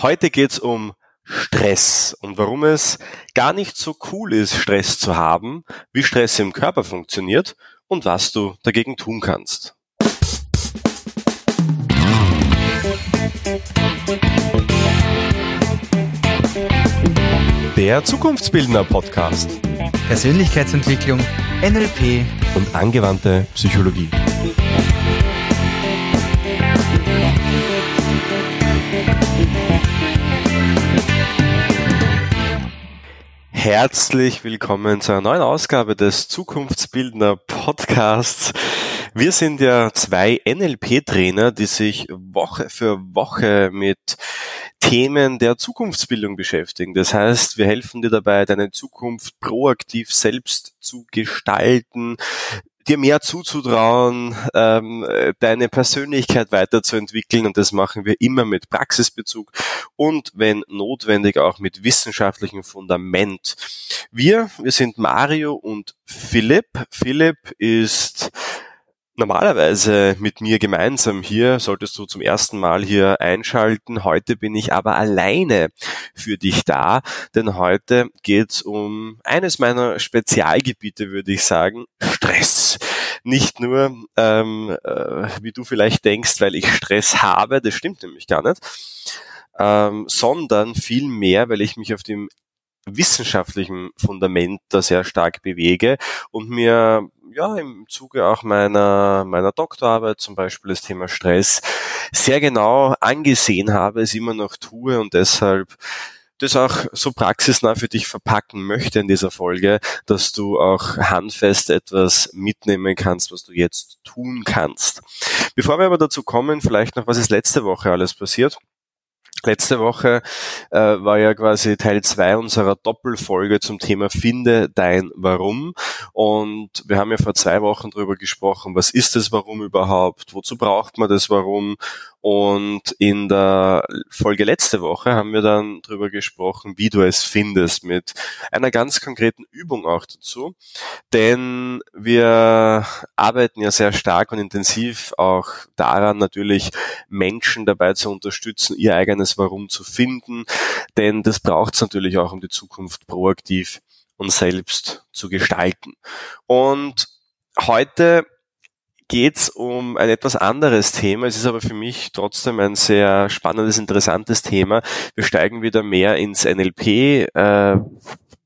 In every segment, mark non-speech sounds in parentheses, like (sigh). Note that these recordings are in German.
Heute geht's um Stress und warum es gar nicht so cool ist, Stress zu haben, wie Stress im Körper funktioniert und was du dagegen tun kannst. Der Zukunftsbildner Podcast. Persönlichkeitsentwicklung, NLP und angewandte Psychologie. Herzlich willkommen zu einer neuen Ausgabe des Zukunftsbildner Podcasts. Wir sind ja zwei NLP-Trainer, die sich Woche für Woche mit Themen der Zukunftsbildung beschäftigen. Das heißt, wir helfen dir dabei, deine Zukunft proaktiv selbst zu gestalten, dir mehr zuzutrauen, ähm, deine Persönlichkeit weiterzuentwickeln und das machen wir immer mit Praxisbezug und wenn notwendig auch mit wissenschaftlichem Fundament. Wir, wir sind Mario und Philipp. Philipp ist normalerweise mit mir gemeinsam hier, solltest du zum ersten Mal hier einschalten. Heute bin ich aber alleine für dich da, denn heute geht's um eines meiner Spezialgebiete, würde ich sagen, Stress. Nicht nur, ähm, äh, wie du vielleicht denkst, weil ich Stress habe, das stimmt nämlich gar nicht, ähm, sondern vielmehr, weil ich mich auf dem wissenschaftlichen Fundament da sehr stark bewege und mir ja im Zuge auch meiner meiner Doktorarbeit zum Beispiel das Thema Stress sehr genau angesehen habe, es immer noch tue und deshalb das auch so praxisnah für dich verpacken möchte in dieser Folge, dass du auch handfest etwas mitnehmen kannst, was du jetzt tun kannst. Bevor wir aber dazu kommen, vielleicht noch, was ist letzte Woche alles passiert? Letzte Woche äh, war ja quasi Teil zwei unserer Doppelfolge zum Thema Finde dein Warum. Und wir haben ja vor zwei Wochen darüber gesprochen, was ist das Warum überhaupt, wozu braucht man das Warum und in der Folge letzte Woche haben wir dann darüber gesprochen, wie du es findest, mit einer ganz konkreten Übung auch dazu. Denn wir arbeiten ja sehr stark und intensiv auch daran, natürlich Menschen dabei zu unterstützen, ihr eigenes Warum zu finden. Denn das braucht es natürlich auch, um die Zukunft proaktiv und selbst zu gestalten. Und heute geht's um ein etwas anderes Thema. Es ist aber für mich trotzdem ein sehr spannendes, interessantes Thema. Wir steigen wieder mehr ins NLP, äh,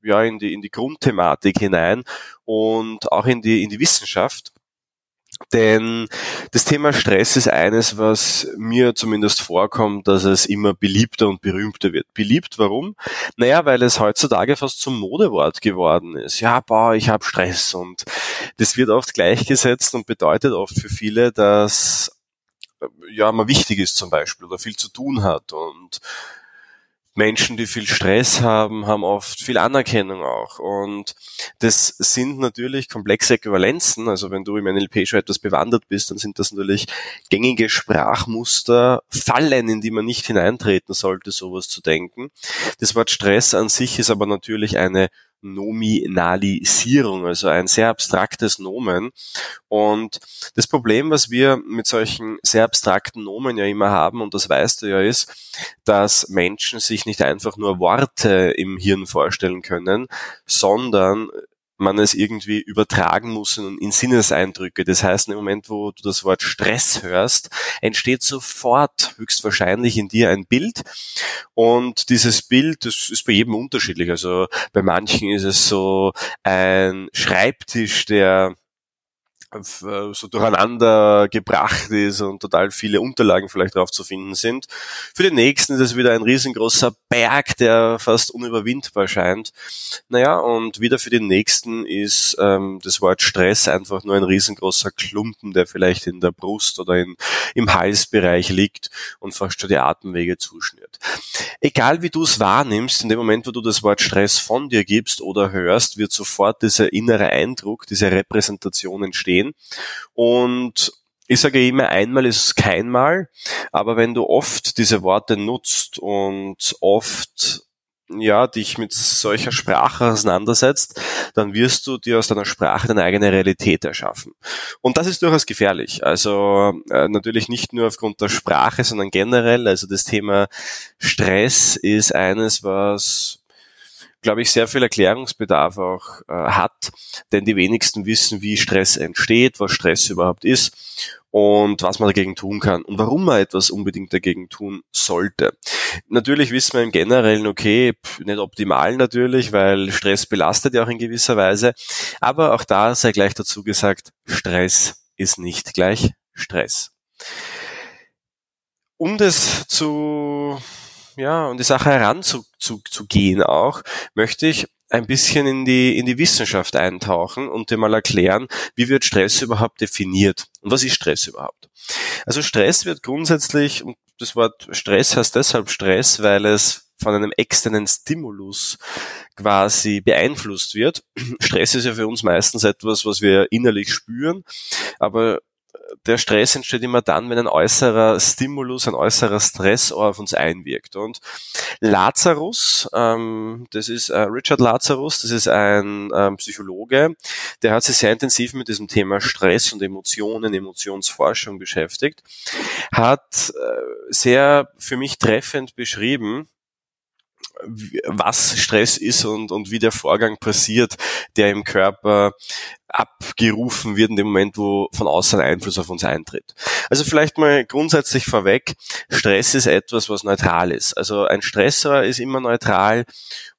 ja, in die, in die Grundthematik hinein und auch in die, in die Wissenschaft. Denn das Thema Stress ist eines, was mir zumindest vorkommt, dass es immer beliebter und berühmter wird. Beliebt, warum? Naja, weil es heutzutage fast zum Modewort geworden ist. Ja, boah, ich habe Stress und das wird oft gleichgesetzt und bedeutet oft für viele, dass ja, man wichtig ist zum Beispiel oder viel zu tun hat und Menschen, die viel Stress haben, haben oft viel Anerkennung auch. Und das sind natürlich komplexe Äquivalenzen. Also wenn du im NLP schon etwas bewandert bist, dann sind das natürlich gängige Sprachmuster, Fallen, in die man nicht hineintreten sollte, sowas zu denken. Das Wort Stress an sich ist aber natürlich eine Nominalisierung, also ein sehr abstraktes Nomen. Und das Problem, was wir mit solchen sehr abstrakten Nomen ja immer haben, und das weißt du ja, ist, dass Menschen sich nicht einfach nur Worte im Hirn vorstellen können, sondern man es irgendwie übertragen muss in, in Sinneseindrücke. Das heißt, im Moment, wo du das Wort Stress hörst, entsteht sofort höchstwahrscheinlich in dir ein Bild. Und dieses Bild, das ist bei jedem unterschiedlich. Also bei manchen ist es so ein Schreibtisch, der so durcheinander gebracht ist und total viele Unterlagen vielleicht drauf zu finden sind. Für den nächsten ist es wieder ein riesengroßer Berg, der fast unüberwindbar scheint. Naja, und wieder für den nächsten ist ähm, das Wort Stress einfach nur ein riesengroßer Klumpen, der vielleicht in der Brust oder in, im Halsbereich liegt und fast schon die Atemwege zuschnürt. Egal wie du es wahrnimmst, in dem Moment, wo du das Wort Stress von dir gibst oder hörst, wird sofort dieser innere Eindruck, diese Repräsentation entstehen gehen. Und ich sage immer, einmal ist kein Mal, aber wenn du oft diese Worte nutzt und oft ja, dich mit solcher Sprache auseinandersetzt, dann wirst du dir aus deiner Sprache deine eigene Realität erschaffen. Und das ist durchaus gefährlich. Also äh, natürlich nicht nur aufgrund der Sprache, sondern generell. Also das Thema Stress ist eines, was glaube ich, sehr viel Erklärungsbedarf auch äh, hat, denn die wenigsten wissen, wie Stress entsteht, was Stress überhaupt ist und was man dagegen tun kann und warum man etwas unbedingt dagegen tun sollte. Natürlich wissen wir im Generellen, okay, nicht optimal natürlich, weil Stress belastet ja auch in gewisser Weise, aber auch da sei gleich dazu gesagt, Stress ist nicht gleich Stress. Um das zu ja, und die Sache heranzugehen zu, auch, möchte ich ein bisschen in die, in die Wissenschaft eintauchen und dir mal erklären, wie wird Stress überhaupt definiert und was ist Stress überhaupt. Also Stress wird grundsätzlich, und das Wort Stress heißt deshalb Stress, weil es von einem externen Stimulus quasi beeinflusst wird. (clears throat) Stress ist ja für uns meistens etwas, was wir innerlich spüren, aber der Stress entsteht immer dann, wenn ein äußerer Stimulus, ein äußerer Stressor auf uns einwirkt. Und Lazarus, ähm, das ist äh, Richard Lazarus, das ist ein ähm, Psychologe, der hat sich sehr intensiv mit diesem Thema Stress und Emotionen, Emotionsforschung beschäftigt, hat äh, sehr für mich treffend beschrieben, was Stress ist und, und wie der Vorgang passiert, der im Körper abgerufen wird in dem Moment, wo von außen Einfluss auf uns eintritt. Also vielleicht mal grundsätzlich vorweg, Stress ist etwas, was neutral ist. Also ein Stressor ist immer neutral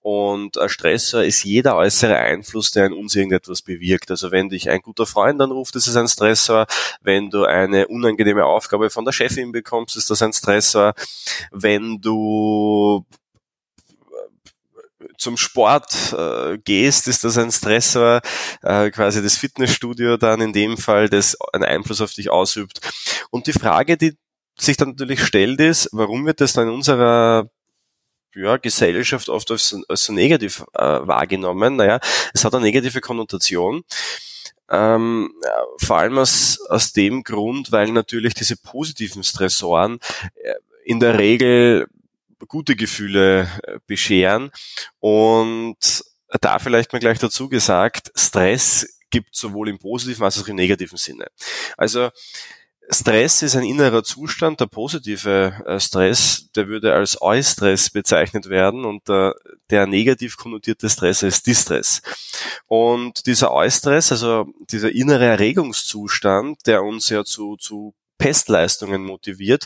und ein Stressor ist jeder äußere Einfluss, der in uns irgendetwas bewirkt. Also wenn dich ein guter Freund anruft, ist es ein Stressor. Wenn du eine unangenehme Aufgabe von der Chefin bekommst, ist das ein Stressor. Wenn du zum Sport äh, gehst, ist das ein Stressor, äh, quasi das Fitnessstudio dann in dem Fall, das einen Einfluss auf dich ausübt. Und die Frage, die sich dann natürlich stellt, ist, warum wird das dann in unserer ja, Gesellschaft oft als, als so negativ äh, wahrgenommen? Naja, es hat eine negative Konnotation. Ähm, vor allem aus, aus dem Grund, weil natürlich diese positiven Stressoren äh, in der Regel gute Gefühle äh, bescheren. Und da vielleicht mal gleich dazu gesagt, Stress gibt sowohl im positiven als auch im negativen Sinne. Also Stress ist ein innerer Zustand, der positive äh, Stress, der würde als Eustress bezeichnet werden und der, der negativ konnotierte Stress ist Distress. Und dieser Eustress, also dieser innere Erregungszustand, der uns ja zu, zu Pestleistungen motiviert,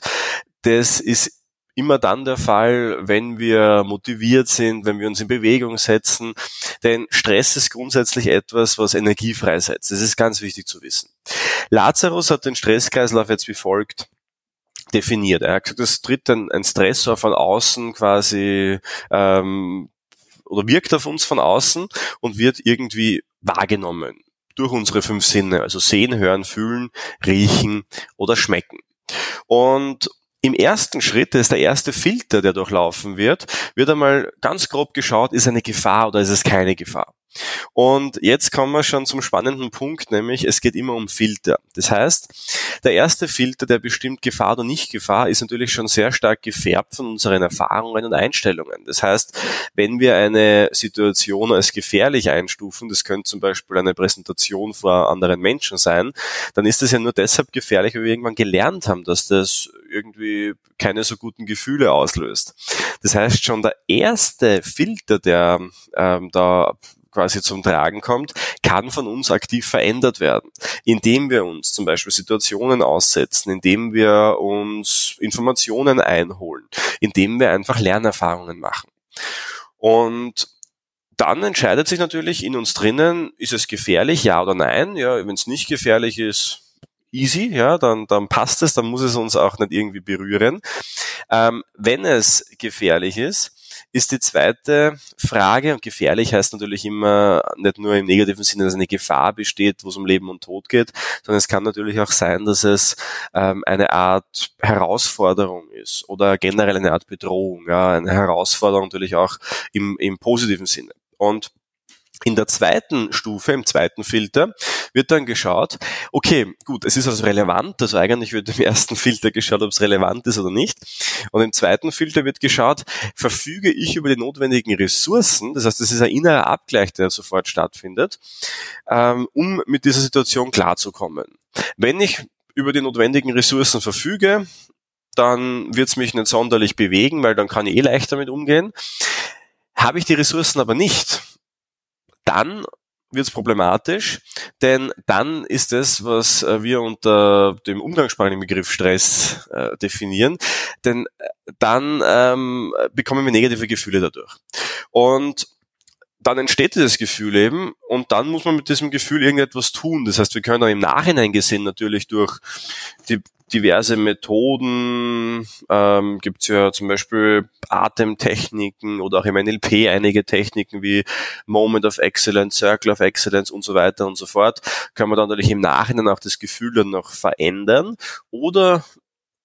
das ist immer dann der Fall, wenn wir motiviert sind, wenn wir uns in Bewegung setzen. Denn Stress ist grundsätzlich etwas, was Energie freisetzt. Das ist ganz wichtig zu wissen. Lazarus hat den Stresskreislauf jetzt wie folgt definiert. Er hat gesagt, es tritt ein, ein Stressor von außen quasi ähm, oder wirkt auf uns von außen und wird irgendwie wahrgenommen durch unsere fünf Sinne, also sehen, hören, fühlen, riechen oder schmecken. Und im ersten Schritt, das ist der erste Filter, der durchlaufen wird, wird einmal ganz grob geschaut, ist eine Gefahr oder ist es keine Gefahr. Und jetzt kommen wir schon zum spannenden Punkt, nämlich es geht immer um Filter. Das heißt, der erste Filter, der bestimmt Gefahr oder nicht Gefahr, ist natürlich schon sehr stark gefärbt von unseren Erfahrungen und Einstellungen. Das heißt, wenn wir eine Situation als gefährlich einstufen, das könnte zum Beispiel eine Präsentation vor anderen Menschen sein, dann ist das ja nur deshalb gefährlich, weil wir irgendwann gelernt haben, dass das irgendwie keine so guten Gefühle auslöst. Das heißt, schon der erste Filter, der ähm, da quasi zum Tragen kommt, kann von uns aktiv verändert werden, indem wir uns zum Beispiel Situationen aussetzen, indem wir uns Informationen einholen, indem wir einfach Lernerfahrungen machen. Und dann entscheidet sich natürlich in uns drinnen, ist es gefährlich, ja oder nein. Ja, wenn es nicht gefährlich ist, easy, ja, dann, dann passt es, dann muss es uns auch nicht irgendwie berühren. Ähm, wenn es gefährlich ist, ist die zweite Frage, und gefährlich heißt natürlich immer nicht nur im negativen Sinne, dass eine Gefahr besteht, wo es um Leben und Tod geht, sondern es kann natürlich auch sein, dass es ähm, eine Art Herausforderung ist oder generell eine Art Bedrohung, ja, eine Herausforderung natürlich auch im, im positiven Sinne. Und In der zweiten Stufe, im zweiten Filter, wird dann geschaut, okay, gut, es ist also relevant, also eigentlich wird im ersten Filter geschaut, ob es relevant ist oder nicht. Und im zweiten Filter wird geschaut, verfüge ich über die notwendigen Ressourcen, das heißt, das ist ein innerer Abgleich, der sofort stattfindet, ähm, um mit dieser Situation klarzukommen. Wenn ich über die notwendigen Ressourcen verfüge, dann wird es mich nicht sonderlich bewegen, weil dann kann ich eh leichter damit umgehen. Habe ich die Ressourcen aber nicht, dann wird es problematisch, denn dann ist es, was äh, wir unter dem umgangssprachlichen Begriff Stress äh, definieren, denn äh, dann ähm, bekommen wir negative Gefühle dadurch. Und dann entsteht dieses Gefühl eben und dann muss man mit diesem Gefühl irgendetwas tun. Das heißt, wir können auch im Nachhinein gesehen natürlich durch die diverse Methoden, ähm, gibt es ja zum Beispiel Atemtechniken oder auch im NLP einige Techniken wie Moment of Excellence, Circle of Excellence und so weiter und so fort, kann man dann natürlich im Nachhinein auch das Gefühl dann noch verändern oder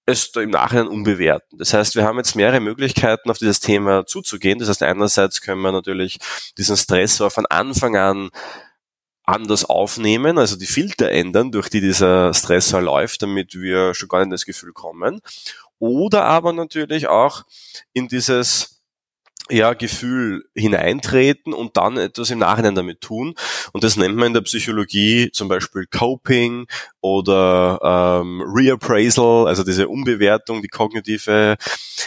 es im Nachhinein umbewerten. Das heißt, wir haben jetzt mehrere Möglichkeiten, auf dieses Thema zuzugehen. Das heißt, einerseits können wir natürlich diesen Stressor von Anfang an anders aufnehmen, also die Filter ändern, durch die dieser Stressor läuft, damit wir schon gar nicht in das Gefühl kommen. Oder aber natürlich auch in dieses ja, Gefühl hineintreten und dann etwas im Nachhinein damit tun. Und das nennt man in der Psychologie zum Beispiel Coping oder ähm, Reappraisal, also diese Umbewertung, die kognitive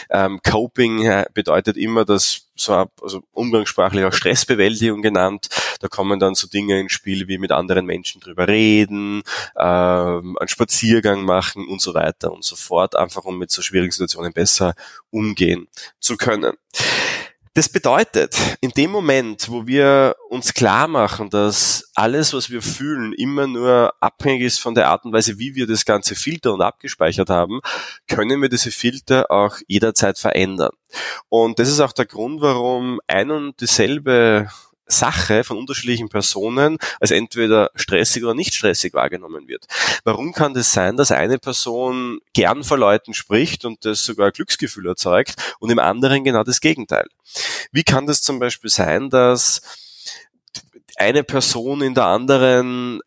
ähm, Coping bedeutet immer, dass so also umgangssprachlich auch Stressbewältigung genannt. Da kommen dann so Dinge ins Spiel wie mit anderen Menschen drüber reden, ähm, einen Spaziergang machen und so weiter und so fort, einfach um mit so schwierigen Situationen besser umgehen zu können. Das bedeutet, in dem Moment, wo wir uns klar machen, dass alles, was wir fühlen, immer nur abhängig ist von der Art und Weise, wie wir das Ganze filtern und abgespeichert haben, können wir diese Filter auch jederzeit verändern. Und das ist auch der Grund, warum ein und dieselbe Sache von unterschiedlichen Personen als entweder stressig oder nicht stressig wahrgenommen wird. Warum kann das sein, dass eine Person gern vor Leuten spricht und das sogar Glücksgefühl erzeugt und im anderen genau das Gegenteil? Wie kann das zum Beispiel sein, dass eine Person in der anderen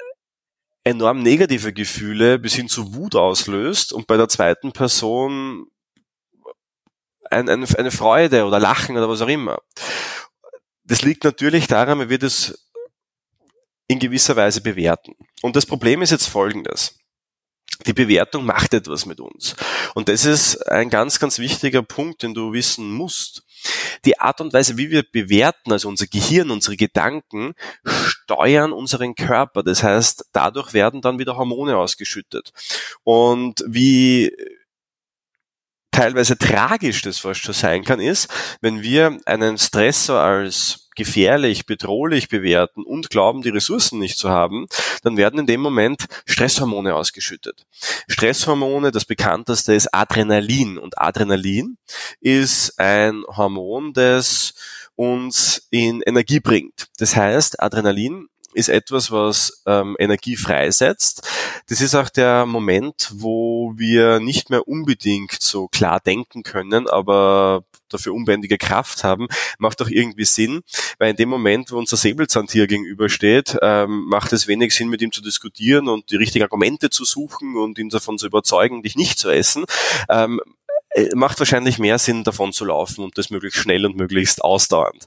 enorm negative Gefühle bis hin zu Wut auslöst und bei der zweiten Person ein, ein, eine Freude oder Lachen oder was auch immer. Das liegt natürlich daran, weil wir das in gewisser Weise bewerten. Und das Problem ist jetzt folgendes. Die Bewertung macht etwas mit uns. Und das ist ein ganz, ganz wichtiger Punkt, den du wissen musst. Die Art und Weise, wie wir bewerten, also unser Gehirn, unsere Gedanken, steuern unseren Körper. Das heißt, dadurch werden dann wieder Hormone ausgeschüttet. Und wie teilweise tragisch das fast schon sein kann, ist, wenn wir einen Stressor als gefährlich, bedrohlich bewerten und glauben, die Ressourcen nicht zu haben, dann werden in dem Moment Stresshormone ausgeschüttet. Stresshormone, das bekannteste ist Adrenalin und Adrenalin ist ein Hormon, das uns in Energie bringt. Das heißt, Adrenalin ist etwas, was ähm, Energie freisetzt. Das ist auch der Moment, wo wir nicht mehr unbedingt so klar denken können, aber dafür unbändige Kraft haben, macht auch irgendwie Sinn, weil in dem Moment, wo unser Säbelzahntier gegenübersteht, ähm, macht es wenig Sinn, mit ihm zu diskutieren und die richtigen Argumente zu suchen und ihn davon zu überzeugen, dich nicht zu essen. Ähm, äh, macht wahrscheinlich mehr Sinn, davon zu laufen und das möglichst schnell und möglichst ausdauernd.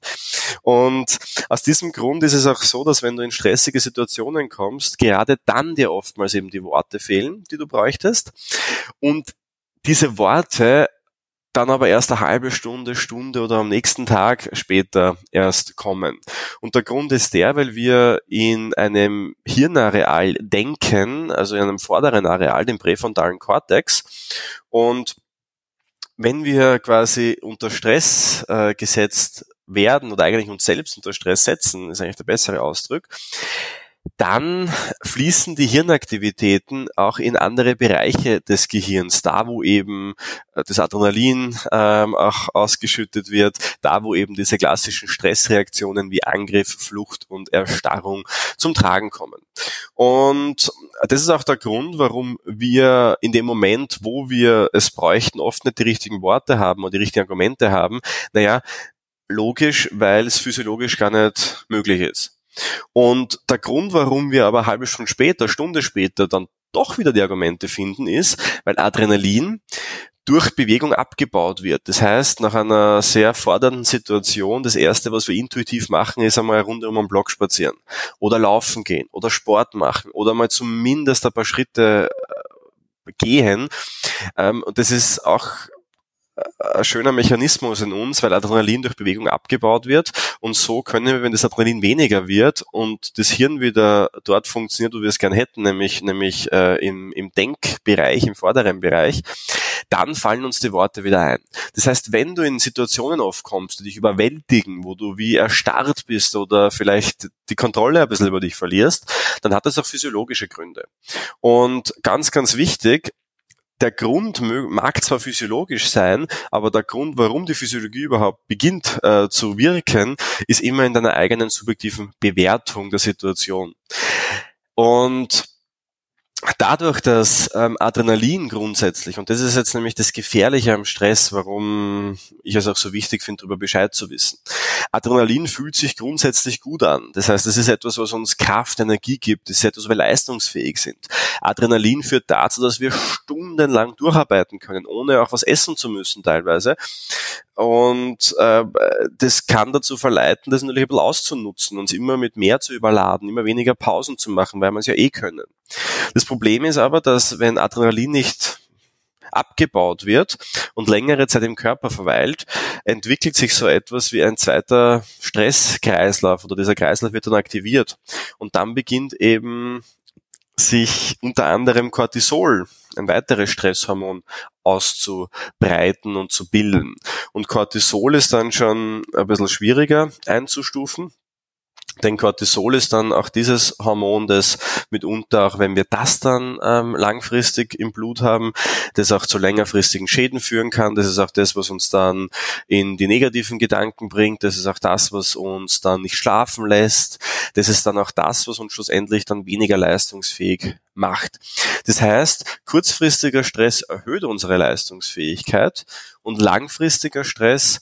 Und aus diesem Grund ist es auch so, dass wenn du in stressige Situationen kommst, gerade dann dir oftmals eben die Worte fehlen, die du bräuchtest. Und diese Worte dann aber erst eine halbe Stunde, Stunde oder am nächsten Tag später erst kommen. Und der Grund ist der, weil wir in einem Hirnareal denken, also in einem vorderen Areal, dem präfrontalen Kortex. Und wenn wir quasi unter Stress äh, gesetzt werden oder eigentlich uns selbst unter Stress setzen, ist eigentlich der bessere Ausdruck, dann fließen die Hirnaktivitäten auch in andere Bereiche des Gehirns, da wo eben äh, das Adrenalin ähm, auch ausgeschüttet wird, da wo eben diese klassischen Stressreaktionen wie Angriff, Flucht und Erstarrung zum Tragen kommen. Und das ist auch der Grund, warum wir in dem Moment, wo wir es bräuchten, oft nicht die richtigen Worte haben und die richtigen Argumente haben. Naja, logisch, weil es physiologisch gar nicht möglich ist. Und der Grund, warum wir aber halbe Stunde später, Stunde später dann doch wieder die Argumente finden, ist, weil Adrenalin durch Bewegung abgebaut wird. Das heißt, nach einer sehr fordernden Situation, das erste, was wir intuitiv machen, ist einmal rund um einen Block spazieren oder laufen gehen oder Sport machen oder mal zumindest ein paar Schritte äh, gehen. Ähm, und das ist auch ein schöner Mechanismus in uns, weil Adrenalin durch Bewegung abgebaut wird und so können wir, wenn das Adrenalin weniger wird und das Hirn wieder dort funktioniert, wo wir es gern hätten, nämlich nämlich äh, im, im Denkbereich, im vorderen Bereich, dann fallen uns die Worte wieder ein. Das heißt, wenn du in Situationen aufkommst, die dich überwältigen, wo du wie erstarrt bist oder vielleicht die Kontrolle ein bisschen über dich verlierst, dann hat das auch physiologische Gründe. Und ganz, ganz wichtig, der Grund mag zwar physiologisch sein, aber der Grund, warum die Physiologie überhaupt beginnt äh, zu wirken, ist immer in deiner eigenen subjektiven Bewertung der Situation. Und dadurch, dass ähm, Adrenalin grundsätzlich, und das ist jetzt nämlich das Gefährliche am Stress, warum ich es auch so wichtig finde, darüber Bescheid zu wissen. Adrenalin fühlt sich grundsätzlich gut an. Das heißt, es ist etwas, was uns Kraft, Energie gibt. Es ist etwas, wo wir leistungsfähig sind. Adrenalin führt dazu, dass wir stundenlang durcharbeiten können, ohne auch was essen zu müssen teilweise. Und äh, das kann dazu verleiten, das natürlich ein bisschen auszunutzen, uns immer mit mehr zu überladen, immer weniger Pausen zu machen, weil wir es ja eh können. Das Problem ist aber, dass wenn Adrenalin nicht abgebaut wird und längere Zeit im Körper verweilt, entwickelt sich so etwas wie ein zweiter Stresskreislauf oder dieser Kreislauf wird dann aktiviert und dann beginnt eben sich unter anderem Cortisol, ein weiteres Stresshormon, auszubreiten und zu bilden. Und Cortisol ist dann schon ein bisschen schwieriger einzustufen. Denn Cortisol ist dann auch dieses Hormon, das mitunter, auch wenn wir das dann ähm, langfristig im Blut haben, das auch zu längerfristigen Schäden führen kann. Das ist auch das, was uns dann in die negativen Gedanken bringt. Das ist auch das, was uns dann nicht schlafen lässt. Das ist dann auch das, was uns schlussendlich dann weniger leistungsfähig macht. Das heißt, kurzfristiger Stress erhöht unsere Leistungsfähigkeit und langfristiger Stress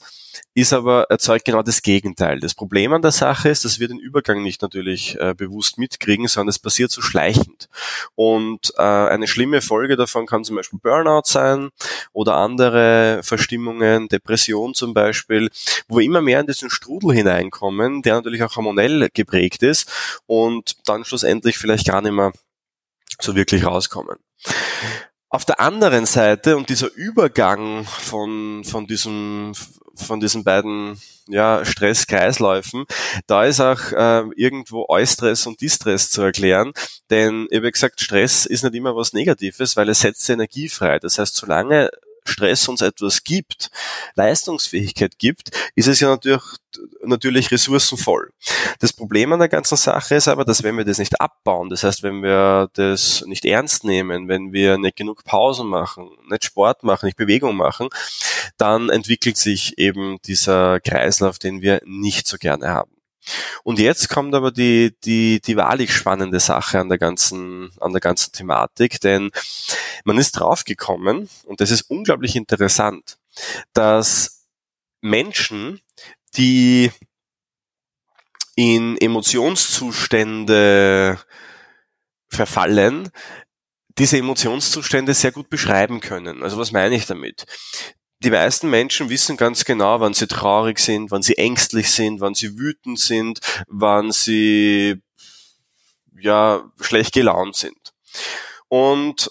ist aber erzeugt genau das Gegenteil. Das Problem an der Sache ist, dass wir den Übergang nicht natürlich äh, bewusst mitkriegen, sondern es passiert so schleichend. Und äh, eine schlimme Folge davon kann zum Beispiel Burnout sein oder andere Verstimmungen, Depression zum Beispiel, wo wir immer mehr in diesen Strudel hineinkommen, der natürlich auch hormonell geprägt ist und dann schlussendlich vielleicht gar nicht mehr so wirklich rauskommen. Auf der anderen Seite und dieser Übergang von, von diesem von diesen beiden ja, Stresskreisläufen, da ist auch äh, irgendwo Eustress und Distress zu erklären, denn ich habe gesagt, Stress ist nicht immer was Negatives, weil es setzt Energie frei. Das heißt, solange Stress uns etwas gibt, Leistungsfähigkeit gibt, ist es ja natürlich, natürlich ressourcenvoll. Das Problem an der ganzen Sache ist aber, dass wenn wir das nicht abbauen, das heißt, wenn wir das nicht ernst nehmen, wenn wir nicht genug Pausen machen, nicht Sport machen, nicht Bewegung machen, dann entwickelt sich eben dieser Kreislauf, den wir nicht so gerne haben. Und jetzt kommt aber die, die, die wahrlich spannende Sache an der ganzen, an der ganzen Thematik, denn man ist draufgekommen, und das ist unglaublich interessant, dass Menschen, die in Emotionszustände verfallen, diese Emotionszustände sehr gut beschreiben können. Also was meine ich damit? Die meisten Menschen wissen ganz genau, wann sie traurig sind, wann sie ängstlich sind, wann sie wütend sind, wann sie ja schlecht gelaunt sind. Und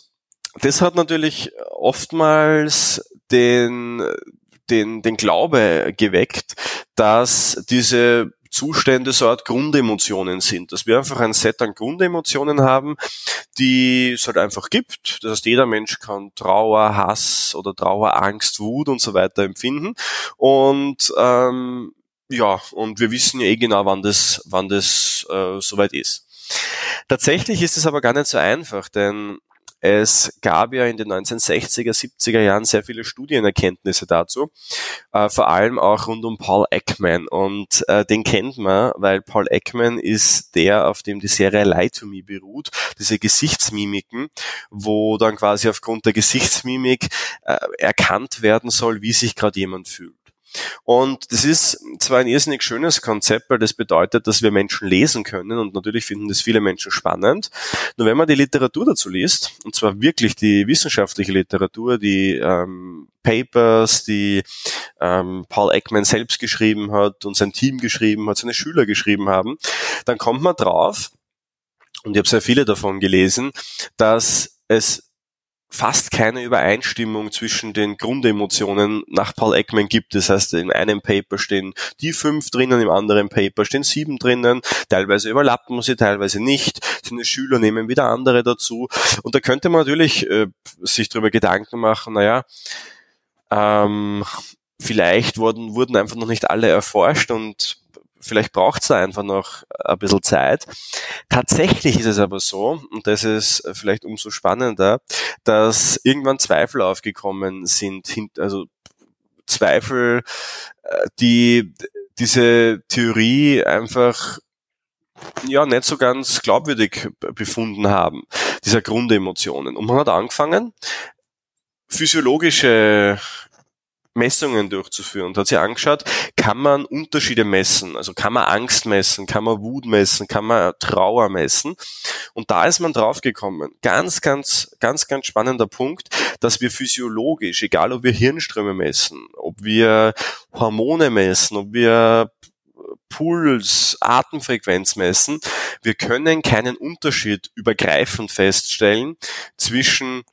das hat natürlich oftmals den den, den Glaube geweckt, dass diese Zustände so Art Grundemotionen sind, dass wir einfach ein Set an Grundemotionen haben, die es halt einfach gibt. Das heißt, jeder Mensch kann Trauer, Hass oder Trauer, Angst, Wut und so weiter empfinden. Und ähm, ja, und wir wissen ja eh genau, wann das, wann das äh, soweit ist. Tatsächlich ist es aber gar nicht so einfach, denn es gab ja in den 1960er, 70er Jahren sehr viele Studienerkenntnisse dazu, äh, vor allem auch rund um Paul Ekman. Und äh, den kennt man, weil Paul Ekman ist der, auf dem die Serie Lie to Me beruht, diese Gesichtsmimiken, wo dann quasi aufgrund der Gesichtsmimik äh, erkannt werden soll, wie sich gerade jemand fühlt. Und das ist zwar ein irrsinnig schönes Konzept, weil das bedeutet, dass wir Menschen lesen können und natürlich finden das viele Menschen spannend. Nur wenn man die Literatur dazu liest, und zwar wirklich die wissenschaftliche Literatur, die ähm, Papers, die ähm, Paul Ekman selbst geschrieben hat und sein Team geschrieben hat, seine Schüler geschrieben haben, dann kommt man drauf, und ich habe sehr viele davon gelesen, dass es fast keine Übereinstimmung zwischen den Grundemotionen nach Paul Ekman gibt. Das heißt, in einem Paper stehen die fünf drinnen, im anderen Paper stehen sieben drinnen. Teilweise überlappen sie, teilweise nicht. Seine Schüler nehmen wieder andere dazu. Und da könnte man natürlich äh, sich darüber Gedanken machen, naja, ähm, vielleicht wurden, wurden einfach noch nicht alle erforscht und vielleicht braucht es da einfach noch ein bisschen Zeit. Tatsächlich ist es aber so, und das ist vielleicht umso spannender, dass irgendwann Zweifel aufgekommen sind, also Zweifel, äh, die diese Theorie einfach ja nicht so ganz glaubwürdig befunden haben, dieser Grundemotionen. Und man hat angefangen, physiologische Messungen durchzuführen und hat sich angeschaut, kann man Unterschiede messen, also kann man Angst messen, kann man Wut messen, kann man Trauer messen. Und da ist man draufgekommen. Ganz, ganz, ganz, ganz spannender Punkt, dass wir physiologisch, egal ob wir Hirnströme messen, ob wir Hormone messen, ob wir Puls, Atemfrequenz messen, wir können keinen Unterschied übergreifend feststellen zwischen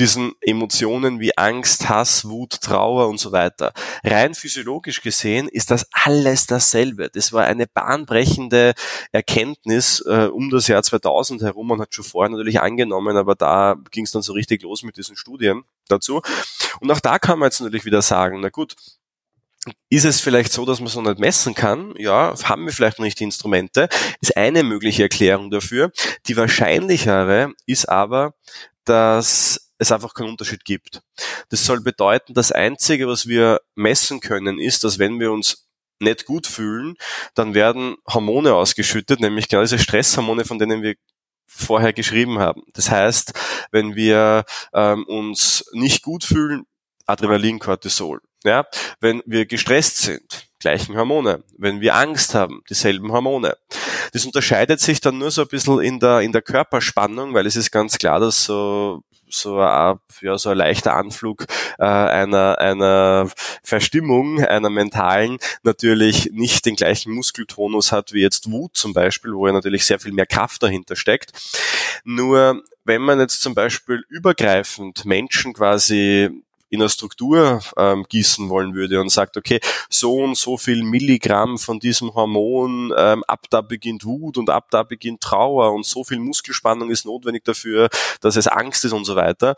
diesen Emotionen wie Angst, Hass, Wut, Trauer und so weiter. Rein physiologisch gesehen ist das alles dasselbe. Das war eine bahnbrechende Erkenntnis äh, um das Jahr 2000 herum. Man hat schon vorher natürlich angenommen, aber da ging es dann so richtig los mit diesen Studien dazu. Und auch da kann man jetzt natürlich wieder sagen, na gut, ist es vielleicht so, dass man so nicht messen kann? Ja, haben wir vielleicht noch nicht die Instrumente. Ist eine mögliche Erklärung dafür. Die wahrscheinlichere ist aber, dass es einfach keinen Unterschied gibt. Das soll bedeuten, das Einzige, was wir messen können, ist, dass wenn wir uns nicht gut fühlen, dann werden Hormone ausgeschüttet, nämlich genau diese Stresshormone, von denen wir vorher geschrieben haben. Das heißt, wenn wir ähm, uns nicht gut fühlen, Adrenalin, Cortisol. Ja, wenn wir gestresst sind, gleichen Hormone. Wenn wir Angst haben, dieselben Hormone. Das unterscheidet sich dann nur so ein bisschen in der, in der Körperspannung, weil es ist ganz klar, dass so so ein, ja, so ein leichter Anflug äh, einer, einer Verstimmung, einer mentalen, natürlich nicht den gleichen Muskeltonus hat wie jetzt Wut zum Beispiel, wo ja natürlich sehr viel mehr Kraft dahinter steckt. Nur wenn man jetzt zum Beispiel übergreifend Menschen quasi in eine Struktur ähm, gießen wollen würde und sagt, okay, so und so viel Milligramm von diesem Hormon, ähm, ab da beginnt Wut und ab da beginnt Trauer und so viel Muskelspannung ist notwendig dafür, dass es Angst ist und so weiter,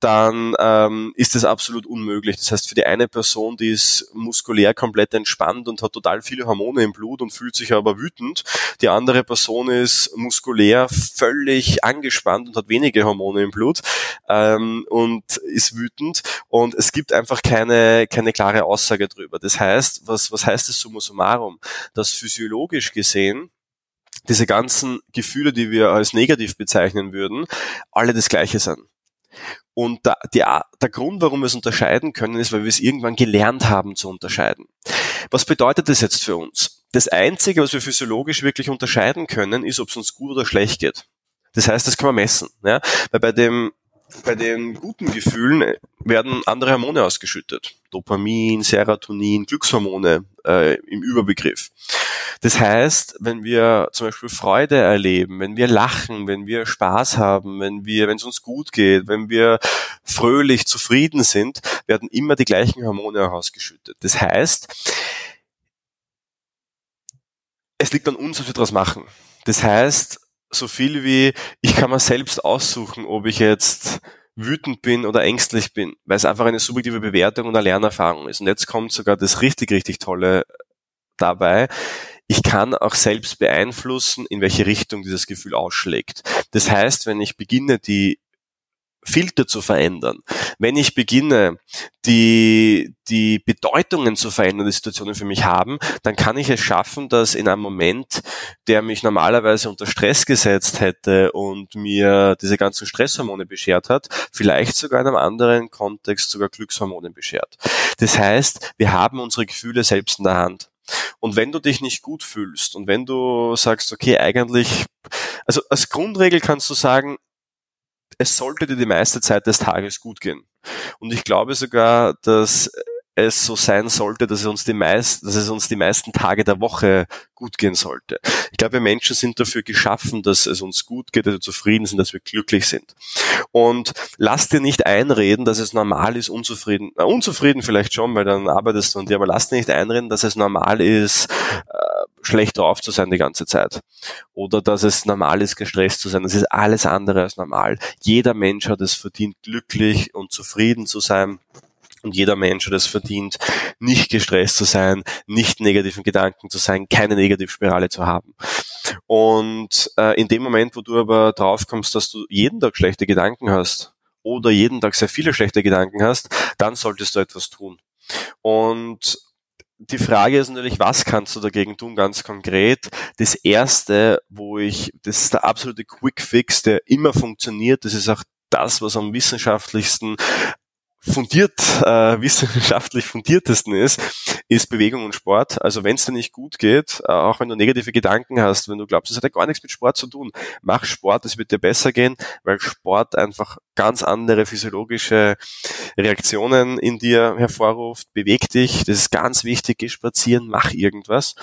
dann ähm, ist das absolut unmöglich. Das heißt, für die eine Person, die ist muskulär komplett entspannt und hat total viele Hormone im Blut und fühlt sich aber wütend, die andere Person ist muskulär völlig angespannt und hat wenige Hormone im Blut ähm, und ist wütend und es gibt einfach keine, keine klare Aussage drüber. Das heißt, was, was heißt es summa summarum? Dass physiologisch gesehen diese ganzen Gefühle, die wir als negativ bezeichnen würden, alle das Gleiche sind. Und da, die, der Grund, warum wir es unterscheiden können, ist, weil wir es irgendwann gelernt haben zu unterscheiden. Was bedeutet das jetzt für uns? Das Einzige, was wir physiologisch wirklich unterscheiden können, ist, ob es uns gut oder schlecht geht. Das heißt, das kann man messen. Ja? Weil bei dem bei den guten Gefühlen werden andere Hormone ausgeschüttet. Dopamin, Serotonin, Glückshormone äh, im Überbegriff. Das heißt, wenn wir zum Beispiel Freude erleben, wenn wir lachen, wenn wir Spaß haben, wenn wir, wenn es uns gut geht, wenn wir fröhlich, zufrieden sind, werden immer die gleichen Hormone ausgeschüttet. Das heißt, es liegt an uns, was wir daraus machen. Das heißt, so viel wie, ich kann mir selbst aussuchen, ob ich jetzt wütend bin oder ängstlich bin, weil es einfach eine subjektive Bewertung und eine Lernerfahrung ist. Und jetzt kommt sogar das richtig, richtig Tolle dabei. Ich kann auch selbst beeinflussen, in welche Richtung dieses Gefühl ausschlägt. Das heißt, wenn ich beginne, die Filter zu verändern, wenn ich beginne, die, die Bedeutungen zu verändern, die Situationen für mich haben, dann kann ich es schaffen, dass in einem Moment, der mich normalerweise unter Stress gesetzt hätte und mir diese ganzen Stresshormone beschert hat, vielleicht sogar in einem anderen Kontext sogar Glückshormone beschert. Das heißt, wir haben unsere Gefühle selbst in der Hand. Und wenn du dich nicht gut fühlst und wenn du sagst, okay, eigentlich, also als Grundregel kannst du sagen, es sollte dir die meiste Zeit des Tages gut gehen. Und ich glaube sogar, dass es so sein sollte, dass es uns die meisten, dass es uns die meisten Tage der Woche gut gehen sollte. Ich glaube, wir Menschen sind dafür geschaffen, dass es uns gut geht, dass wir zufrieden sind, dass wir glücklich sind. Und lass dir nicht einreden, dass es normal ist, unzufrieden, äh, unzufrieden vielleicht schon, weil dann arbeitest du an dir, aber lass dir nicht einreden, dass es normal ist, äh, schlecht drauf zu sein die ganze Zeit. Oder dass es normal ist, gestresst zu sein. Das ist alles andere als normal. Jeder Mensch hat es verdient, glücklich und zufrieden zu sein. Und jeder Mensch hat es verdient, nicht gestresst zu sein, nicht negativen Gedanken zu sein, keine Negativspirale zu haben. Und äh, in dem Moment, wo du aber drauf kommst, dass du jeden Tag schlechte Gedanken hast oder jeden Tag sehr viele schlechte Gedanken hast, dann solltest du etwas tun. Und die Frage ist natürlich, was kannst du dagegen tun, ganz konkret? Das erste, wo ich, das ist der absolute Quick Fix, der immer funktioniert, das ist auch das, was am wissenschaftlichsten fundiert, äh, wissenschaftlich fundiertesten ist, ist Bewegung und Sport. Also wenn es dir nicht gut geht, äh, auch wenn du negative Gedanken hast, wenn du glaubst, es hat ja gar nichts mit Sport zu tun, mach Sport, es wird dir besser gehen, weil Sport einfach ganz andere physiologische Reaktionen in dir hervorruft. Beweg dich, das ist ganz wichtig, geh spazieren, mach irgendwas.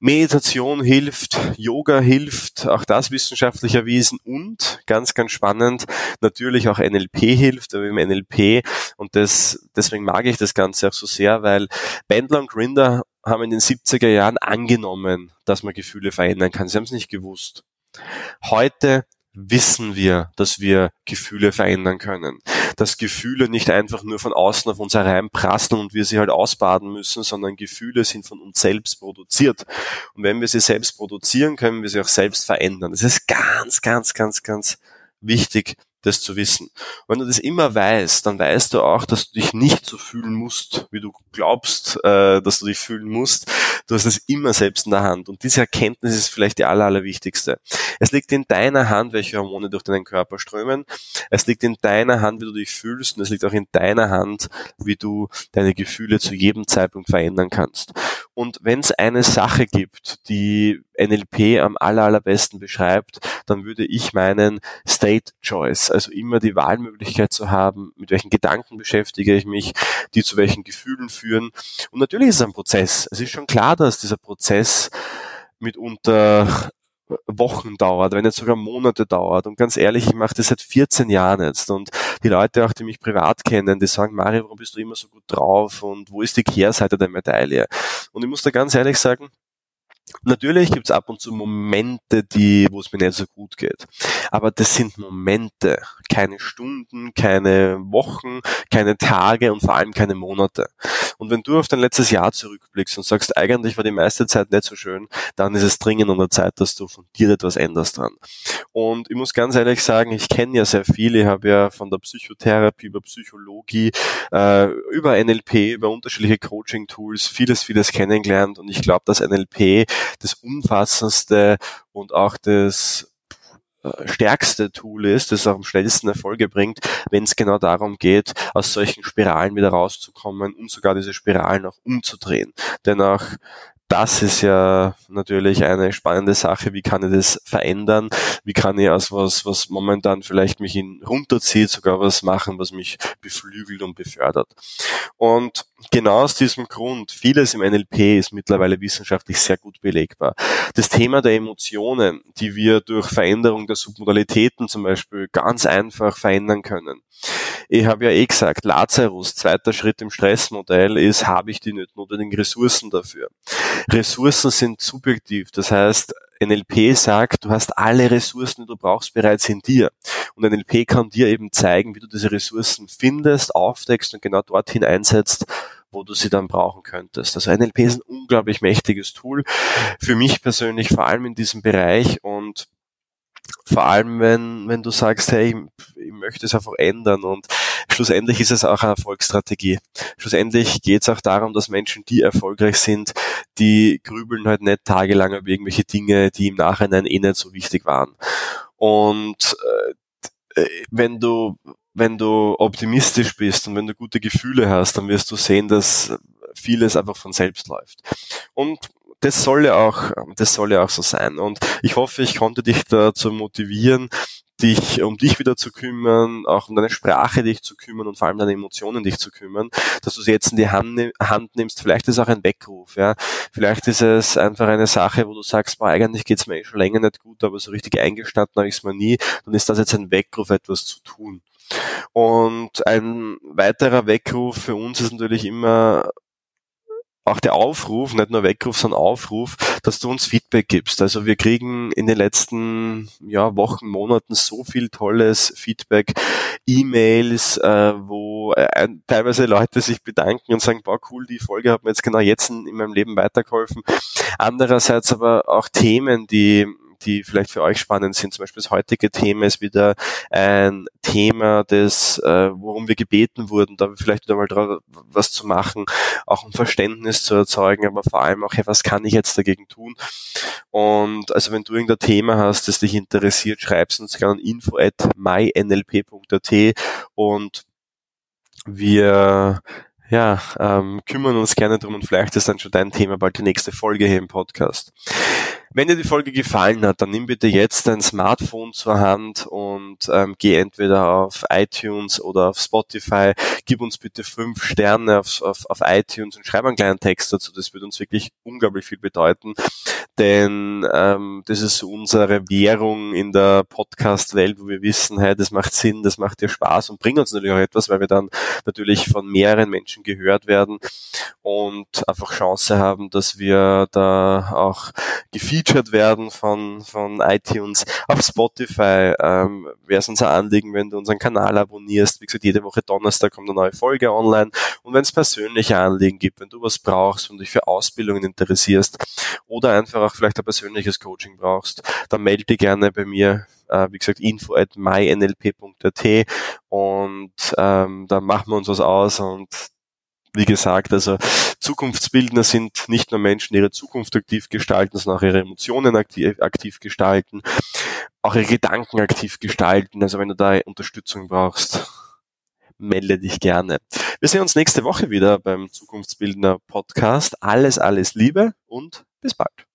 Meditation hilft, Yoga hilft, auch das wissenschaftlich erwiesen und ganz, ganz spannend, natürlich auch NLP hilft, aber im NLP und das, deswegen mag ich das Ganze auch so sehr, weil Bandler und Grinder haben in den 70er Jahren angenommen, dass man Gefühle verändern kann. Sie haben es nicht gewusst. Heute wissen wir, dass wir Gefühle verändern können. Dass Gefühle nicht einfach nur von außen auf uns hereinprasseln und wir sie halt ausbaden müssen, sondern Gefühle sind von uns selbst produziert. Und wenn wir sie selbst produzieren, können wir sie auch selbst verändern. Das ist ganz, ganz, ganz, ganz wichtig, das zu wissen. Wenn du das immer weißt, dann weißt du auch, dass du dich nicht so fühlen musst, wie du glaubst, äh, dass du dich fühlen musst. Du hast es immer selbst in der Hand. Und diese Erkenntnis ist vielleicht die aller, allerwichtigste. Es liegt in deiner Hand, welche Hormone durch deinen Körper strömen. Es liegt in deiner Hand, wie du dich fühlst. Und es liegt auch in deiner Hand, wie du deine Gefühle zu jedem Zeitpunkt verändern kannst. Und wenn es eine Sache gibt, die NLP am aller, allerbesten beschreibt, dann würde ich meinen State Choice, also immer die Wahlmöglichkeit zu haben, mit welchen Gedanken beschäftige ich mich, die zu welchen Gefühlen führen. Und natürlich ist es ein Prozess. Es ist schon klar, dass dieser Prozess mitunter Wochen dauert, wenn nicht sogar Monate dauert. Und ganz ehrlich, ich mache das seit 14 Jahren jetzt. Und die Leute auch, die mich privat kennen, die sagen, Mario, warum bist du immer so gut drauf? Und wo ist die Kehrseite der Medaille? Und ich muss da ganz ehrlich sagen, Natürlich gibt's ab und zu Momente, die, wo es mir nicht so gut geht. Aber das sind Momente, keine Stunden, keine Wochen, keine Tage und vor allem keine Monate. Und wenn du auf dein letztes Jahr zurückblickst und sagst, eigentlich war die meiste Zeit nicht so schön, dann ist es dringend an der Zeit, dass du von dir etwas änderst dran. Und ich muss ganz ehrlich sagen, ich kenne ja sehr viele, ich habe ja von der Psychotherapie über Psychologie, äh, über NLP, über unterschiedliche Coaching-Tools vieles, vieles kennengelernt und ich glaube, dass NLP das umfassendste und auch das äh, stärkste Tool ist, das auch am schnellsten Erfolge bringt, wenn es genau darum geht, aus solchen Spiralen wieder rauszukommen und sogar diese Spiralen auch umzudrehen. Denn auch das ist ja natürlich eine spannende Sache. Wie kann ich das verändern? Wie kann ich aus was, was momentan vielleicht mich in runterzieht, sogar was machen, was mich beflügelt und befördert? Und genau aus diesem Grund, vieles im NLP ist mittlerweile wissenschaftlich sehr gut belegbar. Das Thema der Emotionen, die wir durch Veränderung der Submodalitäten zum Beispiel ganz einfach verändern können. Ich habe ja eh gesagt, Lazarus, zweiter Schritt im Stressmodell ist, habe ich die notwendigen Ressourcen dafür. Ressourcen sind subjektiv, das heißt, NLP sagt, du hast alle Ressourcen, die du brauchst, bereits in dir. Und NLP kann dir eben zeigen, wie du diese Ressourcen findest, aufdeckst und genau dorthin einsetzt, wo du sie dann brauchen könntest. Also NLP ist ein unglaublich mächtiges Tool für mich persönlich, vor allem in diesem Bereich und vor allem wenn, wenn du sagst, hey, ich, ich möchte es einfach ändern und schlussendlich ist es auch eine Erfolgsstrategie. Schlussendlich geht es auch darum, dass Menschen, die erfolgreich sind, die grübeln halt nicht tagelang über irgendwelche Dinge, die im Nachhinein eh nicht so wichtig waren. Und äh, wenn du wenn du optimistisch bist und wenn du gute Gefühle hast, dann wirst du sehen, dass vieles einfach von selbst läuft. Und das soll ja auch, das soll ja auch so sein. Und ich hoffe, ich konnte dich dazu motivieren, dich um dich wieder zu kümmern, auch um deine Sprache dich zu kümmern und vor allem deine Emotionen dich zu kümmern, dass du sie jetzt in die Hand, Hand nimmst. Vielleicht ist es auch ein Weckruf, ja. Vielleicht ist es einfach eine Sache, wo du sagst, boah, eigentlich geht's mir eh schon länger nicht gut, aber so richtig eingestanden habe ich es mir nie. Dann ist das jetzt ein Weckruf, etwas zu tun. Und ein weiterer Weckruf für uns ist natürlich immer auch der Aufruf, nicht nur Weckruf, sondern Aufruf, dass du uns Feedback gibst. Also wir kriegen in den letzten ja, Wochen, Monaten so viel tolles Feedback, E-Mails, äh, wo äh, teilweise Leute sich bedanken und sagen, boah, cool, die Folge hat mir jetzt genau jetzt in, in meinem Leben weitergeholfen. Andererseits aber auch Themen, die die vielleicht für euch spannend sind. Zum Beispiel das heutige Thema ist wieder ein Thema, das, äh, worum wir gebeten wurden, da vielleicht wieder mal drauf, was zu machen, auch ein Verständnis zu erzeugen, aber vor allem auch, hey, was kann ich jetzt dagegen tun? Und also wenn du irgendein Thema hast, das dich interessiert, schreib's uns gerne an info at mynlp.at und wir ja, ähm, kümmern uns gerne drum und vielleicht ist dann schon dein Thema bald die nächste Folge hier im Podcast. Wenn dir die Folge gefallen hat, dann nimm bitte jetzt dein Smartphone zur Hand und ähm, geh entweder auf iTunes oder auf Spotify. Gib uns bitte fünf Sterne auf, auf, auf iTunes und schreib einen kleinen Text dazu. Das wird uns wirklich unglaublich viel bedeuten, denn ähm, das ist unsere Währung in der Podcast-Welt, wo wir wissen, hey, das macht Sinn, das macht dir Spaß und bringt uns natürlich auch etwas, weil wir dann natürlich von mehreren Menschen gehört werden und einfach Chance haben, dass wir da auch gefeatured werden von, von iTunes. Auf Spotify ähm, wäre es unser Anliegen, wenn du unseren Kanal abonnierst. Wie gesagt, jede Woche Donnerstag kommt eine neue Folge online. Und wenn es persönliche Anliegen gibt, wenn du was brauchst und dich für Ausbildungen interessierst oder einfach auch vielleicht ein persönliches Coaching brauchst, dann melde dich gerne bei mir äh, wie gesagt, info at mynlp.at und ähm, dann machen wir uns was aus und wie gesagt, also Zukunftsbildner sind nicht nur Menschen, die ihre Zukunft aktiv gestalten, sondern auch ihre Emotionen aktiv, aktiv gestalten, auch ihre Gedanken aktiv gestalten. Also wenn du da Unterstützung brauchst, melde dich gerne. Wir sehen uns nächste Woche wieder beim Zukunftsbildner Podcast. Alles, alles Liebe und bis bald.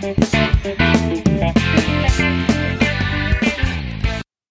Thank